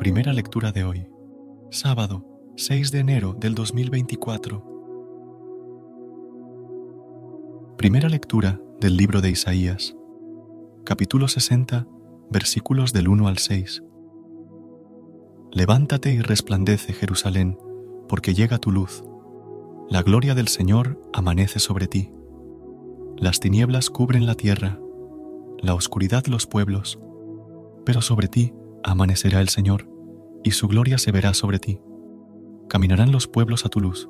Primera lectura de hoy, sábado 6 de enero del 2024. Primera lectura del libro de Isaías, capítulo 60, versículos del 1 al 6. Levántate y resplandece, Jerusalén, porque llega tu luz. La gloria del Señor amanece sobre ti. Las tinieblas cubren la tierra, la oscuridad los pueblos, pero sobre ti amanecerá el Señor, y su gloria se verá sobre ti. Caminarán los pueblos a tu luz,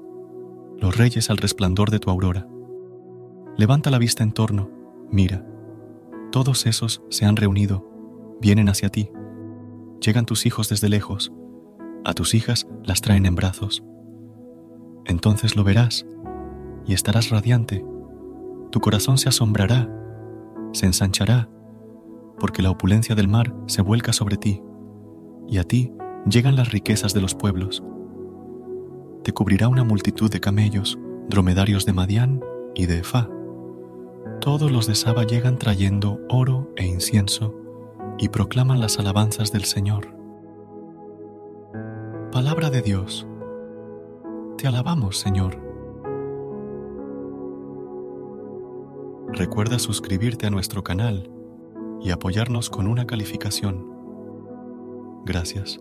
los reyes al resplandor de tu aurora. Levanta la vista en torno, mira. Todos esos se han reunido, vienen hacia ti. Llegan tus hijos desde lejos, a tus hijas las traen en brazos. Entonces lo verás y estarás radiante. Tu corazón se asombrará, se ensanchará porque la opulencia del mar se vuelca sobre ti, y a ti llegan las riquezas de los pueblos. Te cubrirá una multitud de camellos, dromedarios de Madián y de Efá. Todos los de Saba llegan trayendo oro e incienso y proclaman las alabanzas del Señor. Palabra de Dios. Te alabamos, Señor. Recuerda suscribirte a nuestro canal y apoyarnos con una calificación. Gracias.